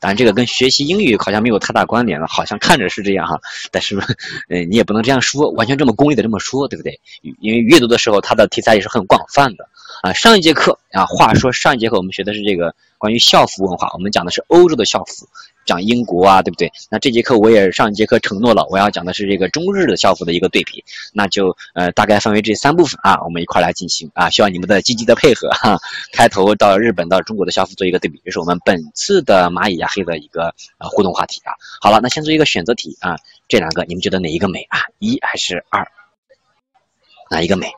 当然，这个跟学习英语好像没有太大关联了，好像看着是这样哈，但是，呃，你也不能这样说，完全这么功利的这么说，对不对？因为阅读的时候，它的题材也是很广泛的啊。上一节课啊，话说上一节课我们学的是这个关于校服文化，我们讲的是欧洲的校服。讲英国啊，对不对？那这节课我也上一节课承诺了，我要讲的是这个中日的校服的一个对比，那就呃大概分为这三部分啊，我们一块来进行啊，需要你们的积极的配合 哈。开头到日本到中国的校服做一个对比，这是我们本次的蚂蚁牙黑的一个呃互动话题啊。好了，那先做一个选择题啊，这两个你们觉得哪一个美啊？一还是二？哪一个美？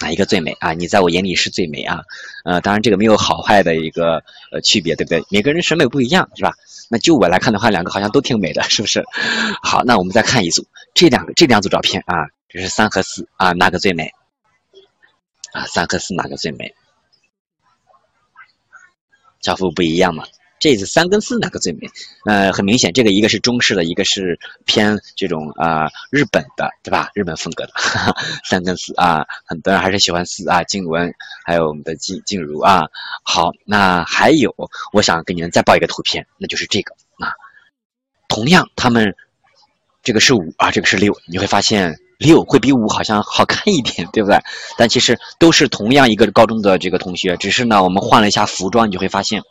哪一个最美啊？你在我眼里是最美啊！呃，当然这个没有好坏的一个呃区别，对不对？每个人审美不一样，是吧？那就我来看的话，两个好像都挺美的，是不是？好，那我们再看一组，这两个这两组照片啊，这是三和四啊，哪个最美？啊，三和四哪个最美？校服不一样嘛？这是三跟四哪个最美？呃，很明显，这个一个是中式的，一个是偏这种啊日本的，对吧？日本风格的三跟四啊，很多人还是喜欢四啊。静雯还有我们的静静茹啊。好，那还有，我想给你们再报一个图片，那就是这个啊。同样，他们这个是五啊，这个是六，你会发现六会比五好像好看一点，对不对？但其实都是同样一个高中的这个同学，只是呢我们换了一下服装，你就会发现。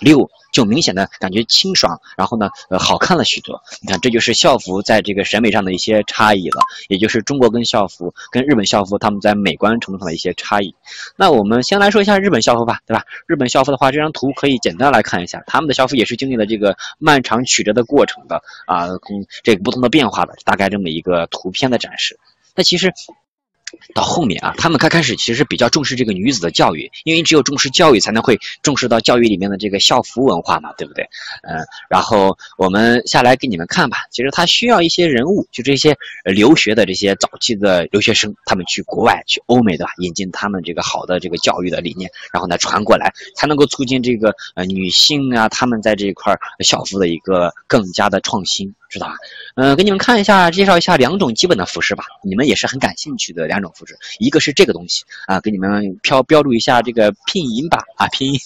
六就明显的感觉清爽，然后呢，呃，好看了许多。你看，这就是校服在这个审美上的一些差异了，也就是中国跟校服跟日本校服他们在美观程度上的一些差异。那我们先来说一下日本校服吧，对吧？日本校服的话，这张图可以简单来看一下，他们的校服也是经历了这个漫长曲折的过程的啊，嗯，这个不同的变化的，大概这么一个图片的展示。那其实。到后面啊，他们刚开始其实比较重视这个女子的教育，因为只有重视教育，才能会重视到教育里面的这个校服文化嘛，对不对？嗯，然后我们下来给你们看吧。其实他需要一些人物，就这些留学的这些早期的留学生，他们去国外、去欧美的引进他们这个好的这个教育的理念，然后呢传过来，才能够促进这个呃女性啊，他们在这一块校服的一个更加的创新。知道吧？嗯，给你们看一下，介绍一下两种基本的服饰吧。你们也是很感兴趣的两种服饰，一个是这个东西啊，给你们标标注一下这个拼音吧啊，拼音，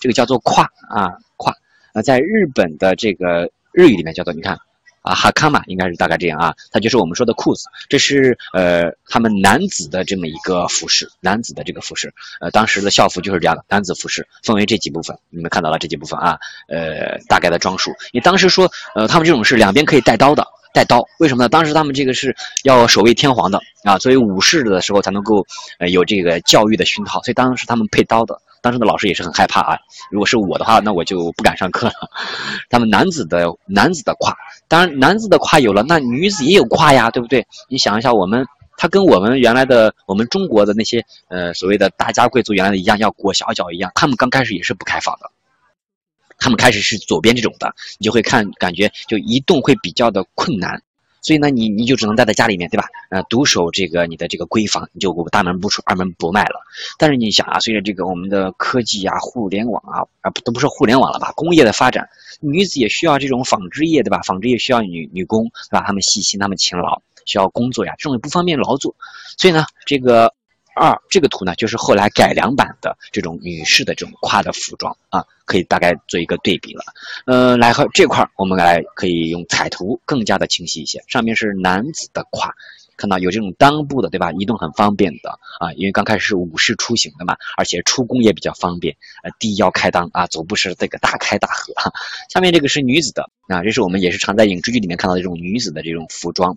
这个叫做胯啊胯啊，在日本的这个日语里面叫做，你看。啊，哈卡嘛，应该是大概这样啊，它就是我们说的裤子，这是呃他们男子的这么一个服饰，男子的这个服饰，呃当时的校服就是这样的，男子服饰分为这几部分，你们看到了这几部分啊，呃大概的装束，你当时说呃他们这种是两边可以带刀的，带刀，为什么呢？当时他们这个是要守卫天皇的啊，作为武士的时候才能够呃有这个教育的熏陶，所以当时他们配刀的。当时的老师也是很害怕啊，如果是我的话，那我就不敢上课了。他们男子的男子的胯，当然男子的胯有了，那女子也有胯呀，对不对？你想一下，我们他跟我们原来的我们中国的那些呃所谓的大家贵族原来的一样，要裹小脚一样，他们刚开始也是不开放的，他们开始是左边这种的，你就会看感觉就移动会比较的困难。所以呢，你你就只能待在家里面，对吧？呃，独守这个你的这个闺房，你就大门不出，二门不迈了。但是你想啊，随着这个我们的科技啊、互联网啊，啊不，都不是互联网了吧？工业的发展，女子也需要这种纺织业，对吧？纺织业需要女女工，对吧？她们细心，她们勤劳，需要工作呀，这种也不方便劳作。所以呢，这个。二这个图呢，就是后来改良版的这种女士的这种胯的服装啊，可以大概做一个对比了。呃，来和这块我们来可以用彩图更加的清晰一些。上面是男子的胯，看到有这种裆部的，对吧？移动很方便的啊，因为刚开始是武士出行的嘛，而且出宫也比较方便。呃，低腰开裆啊，走步是这个大开大合。下面这个是女子的啊，这是我们也是常在影视剧里面看到的这种女子的这种服装。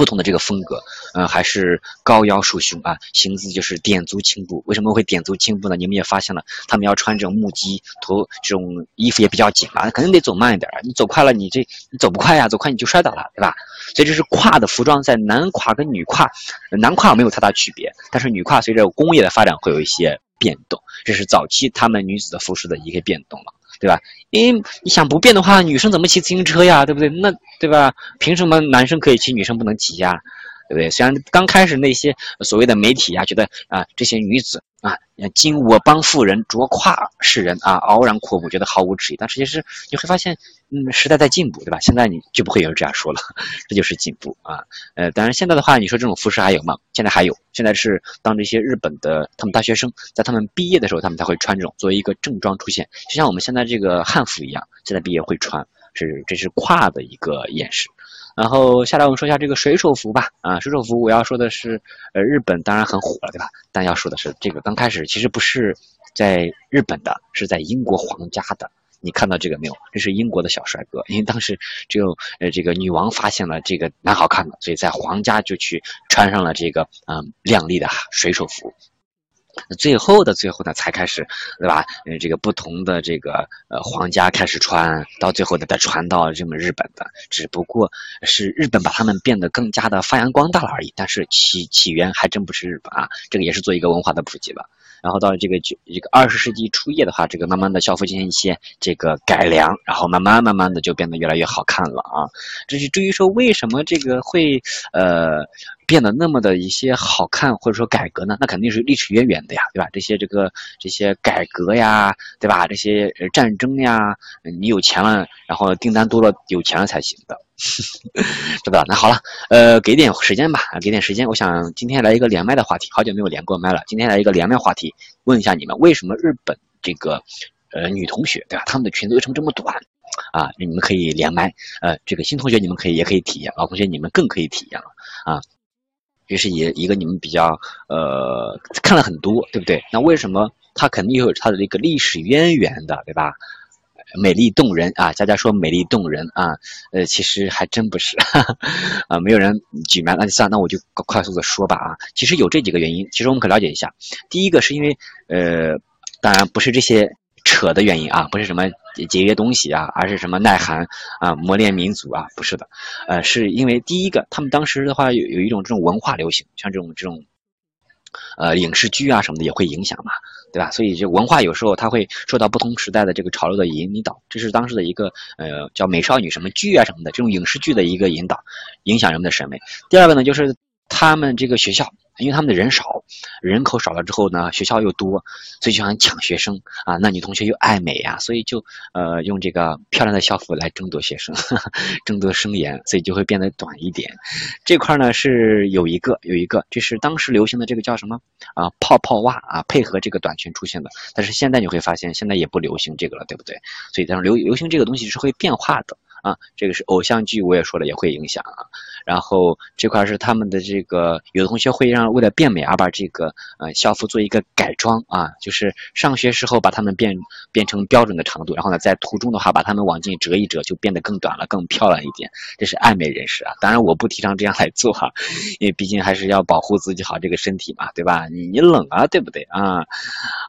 不同的这个风格，嗯，还是高腰束胸啊，行姿就是点足轻步。为什么会点足轻步呢？你们也发现了，他们要穿这种木屐头，这种衣服也比较紧嘛，肯定得走慢一点。你走快了，你这你走不快呀，走快你就摔倒了，对吧？所以这是胯的服装，在男胯跟女胯，男胯没有太大区别，但是女胯随着工业的发展会有一些变动，这是早期他们女子的服饰的一个变动了。对吧？因为你想不变的话，女生怎么骑自行车呀？对不对？那对吧？凭什么男生可以骑，女生不能骑呀？对不对？虽然刚开始那些所谓的媒体啊，觉得啊这些女子啊，今我帮妇人，着胯世人啊，傲然阔步，觉得毫无质疑。但其实你会发现，嗯，时代在进步，对吧？现在你就不会有人这样说了，这就是进步啊。呃，当然现在的话，你说这种服饰还有吗？现在还有，现在是当这些日本的他们大学生在他们毕业的时候，他们才会穿这种作为一个正装出现，就像我们现在这个汉服一样，现在毕业会穿，是这是胯的一个演示。然后下来我们说一下这个水手服吧，啊，水手服我要说的是，呃，日本当然很火了，对吧？但要说的是，这个刚开始其实不是在日本的，是在英国皇家的。你看到这个没有？这是英国的小帅哥，因为当时只有呃这个女王发现了这个蛮好看的，所以在皇家就去穿上了这个嗯亮丽的水手服。那最后的最后呢，才开始，对吧？呃，这个不同的这个呃皇家开始穿，到最后呢再传到这么日本的，只不过是日本把他们变得更加的发扬光大了而已。但是起起源还真不是日本啊，这个也是做一个文化的普及吧。然后到了这个九这个二十世纪初叶的话，这个慢慢的校服进行一些这个改良，然后慢慢慢慢的就变得越来越好看了啊。这是至于说为什么这个会呃。变得那么的一些好看或者说改革呢？那肯定是历史渊源的呀，对吧？这些这个这些改革呀，对吧？这些战争呀，你有钱了，然后订单多了，有钱了才行的，知道吧？那好了，呃，给点时间吧，给点时间。我想今天来一个连麦的话题，好久没有连过麦了。今天来一个连麦话题，问一下你们，为什么日本这个呃女同学，对吧？她们的裙子为什么这么短？啊，你们可以连麦。呃，这个新同学你们可以也可以体验，老同学你们更可以体验了啊。这是一一个你们比较呃看了很多，对不对？那为什么它肯定有它的这个历史渊源的，对吧？美丽动人啊，佳佳说美丽动人啊，呃，其实还真不是哈哈 啊，没有人举麦，那就算，那我就快速的说吧啊，其实有这几个原因，其实我们可了解一下。第一个是因为呃，当然不是这些。扯的原因啊，不是什么节约东西啊，而是什么耐寒啊，磨练民族啊，不是的，呃，是因为第一个，他们当时的话有有一种这种文化流行，像这种这种，呃，影视剧啊什么的也会影响嘛，对吧？所以这文化有时候它会受到不同时代的这个潮流的引导，这是当时的一个呃叫美少女什么剧啊什么的这种影视剧的一个引导，影响人们的审美。第二个呢，就是他们这个学校。因为他们的人少，人口少了之后呢，学校又多，所以就想抢学生啊。那女同学又爱美呀，所以就呃用这个漂亮的校服来争夺学生，争夺生源，所以就会变得短一点。这块呢是有一个有一个，这是当时流行的这个叫什么啊泡泡袜啊，配合这个短裙出现的。但是现在你会发现，现在也不流行这个了，对不对？所以但是流流行这个东西是会变化的。啊，这个是偶像剧，我也说了也会影响啊。然后这块是他们的这个，有的同学会让为了变美而把这个呃校服做一个改装啊，就是上学时候把它们变变成标准的长度，然后呢在途中的话把它们往进折一折，就变得更短了，更漂亮一点。这是爱美人士啊，当然我不提倡这样来做哈，因为毕竟还是要保护自己好这个身体嘛，对吧？你你冷啊，对不对啊？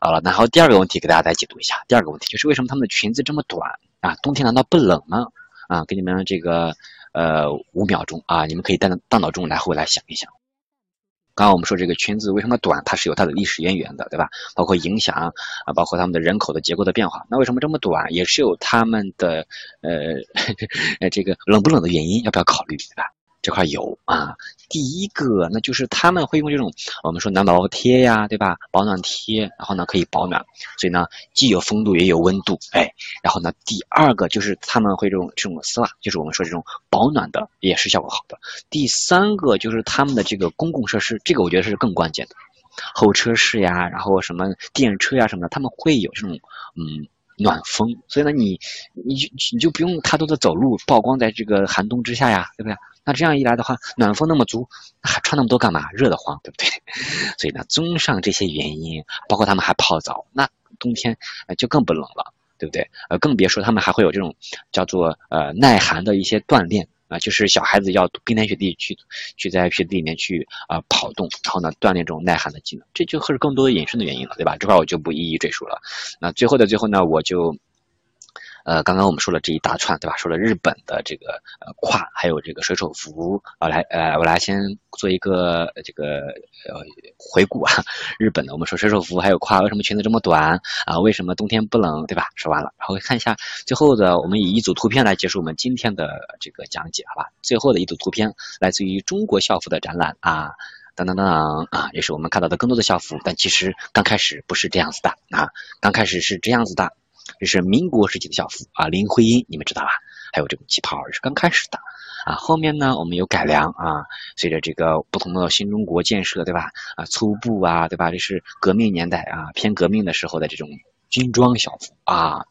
好了，然后第二个问题给大家再解读一下，第二个问题就是为什么他们的裙子这么短啊？冬天难道不冷吗？啊，给你们这个呃五秒钟啊，你们可以带大脑中来回来想一想。刚刚我们说这个裙子为什么短，它是有它的历史渊源的，对吧？包括影响啊，包括他们的人口的结构的变化。那为什么这么短，也是有他们的呃 这个冷不冷的原因，要不要考虑，对吧？这块有啊，第一个那就是他们会用这种我们说暖宝宝贴呀，对吧？保暖贴，然后呢可以保暖，所以呢既有风度也有温度，哎，然后呢第二个就是他们会这种这种丝袜，就是我们说这种保暖的也是效果好的。第三个就是他们的这个公共设施，这个我觉得是更关键的，候车室呀，然后什么电车呀什么的，他们会有这种嗯暖风，所以呢你你就你就不用太多的走路，曝光在这个寒冬之下呀，对不对？那这样一来的话，暖风那么足，还穿那么多干嘛？热得慌，对不对？所以呢，综上这些原因，包括他们还泡澡，那冬天就更不冷了，对不对？呃，更别说他们还会有这种叫做呃耐寒的一些锻炼啊，就是小孩子要冰天雪地去去在雪地里面去啊跑动，然后呢锻炼这种耐寒的技能，这就是更多的隐身的原因了，对吧？这块我就不一一赘述了。那最后的最后呢，我就。呃，刚刚我们说了这一大串，对吧？说了日本的这个呃胯，还有这个水手服啊，来呃，我来先做一个这个呃回顾啊。日本的我们说水手服还有胯，为什么裙子这么短啊？为什么冬天不冷，对吧？说完了，然后看一下最后的，我们以一组图片来结束我们今天的这个讲解，好吧？最后的一组图片来自于中国校服的展览啊，当当当啊，也是我们看到的更多的校服，但其实刚开始不是这样子的啊，刚开始是这样子的。这是民国时期的校服啊，林徽因你们知道吧？还有这种旗袍是刚开始的啊，后面呢我们有改良啊，随着这个不同的新中国建设，对吧？啊，粗布啊，对吧？这是革命年代啊，偏革命的时候的这种。军装校服啊，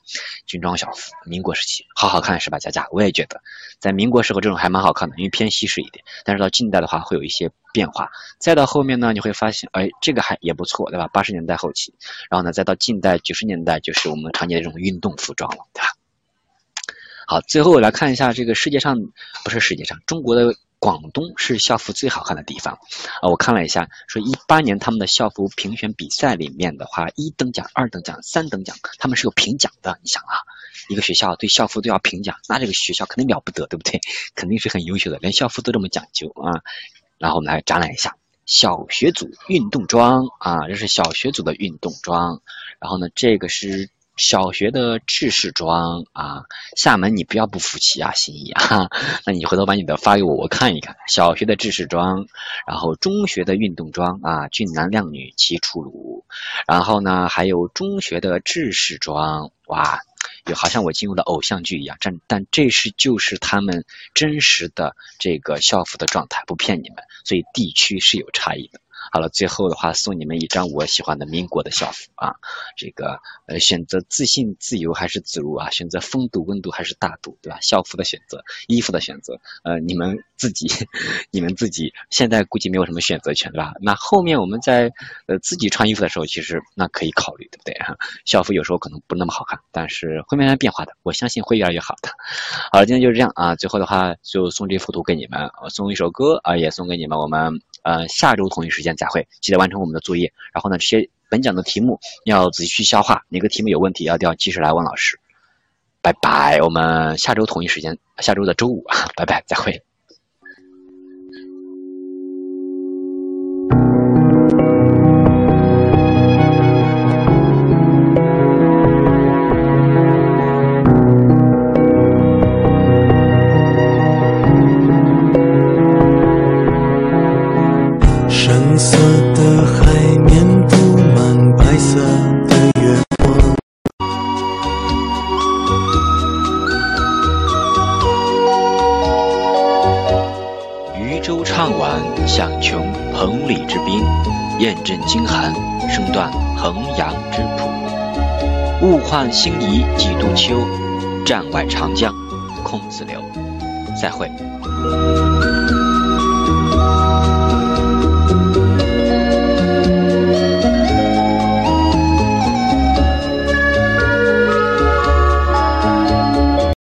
军装校服，民国时期好好看是吧？佳佳，我也觉得，在民国时候这种还蛮好看的，因为偏西式一点。但是到近代的话会有一些变化，再到后面呢，你会发现，哎，这个还也不错，对吧？八十年代后期，然后呢，再到近代九十年代，就是我们常见的这种运动服装了，对吧？好，最后来看一下这个世界上，不是世界上，中国的。广东是校服最好看的地方啊！我看了一下，说一八年他们的校服评选比赛里面的话，一等奖、二等奖、三等奖，他们是有评奖的。你想啊，一个学校对校服都要评奖，那这个学校肯定了不得，对不对？肯定是很优秀的，连校服都这么讲究啊！然后我们来展览一下小学组运动装啊，这是小学组的运动装。然后呢，这个是。小学的制式装啊，厦门你不要不服气啊，心意啊，那你回头把你的发给我，我看一看。小学的制式装，然后中学的运动装啊，俊男靓女齐出炉，然后呢还有中学的制式装，哇，就好像我进入了偶像剧一样，但但这是就是他们真实的这个校服的状态，不骗你们，所以地区是有差异的。好了，最后的话送你们一张我喜欢的民国的校服啊，这个呃选择自信、自由还是自如啊？选择风度、温度还是大度，对吧？校服的选择，衣服的选择，呃，你们自己，你们自己现在估计没有什么选择权，对吧？那后面我们在呃自己穿衣服的时候，其实那可以考虑，对不对？校服有时候可能不那么好看，但是会慢慢变化的，我相信会越来越好的。好了，今天就是这样啊，最后的话就送这幅图给你们，我送一首歌啊，也送给你们，我们。呃，下周同一时间再会，记得完成我们的作业。然后呢，这些本讲的题目要仔细去消化，哪个题目有问题，要要及时来问老师。拜拜，我们下周同一时间，下周的周五，拜拜，再会。想穷彭蠡之滨，雁阵惊寒，声断衡阳之浦。物换星移几度秋，战外长江空自流。再会。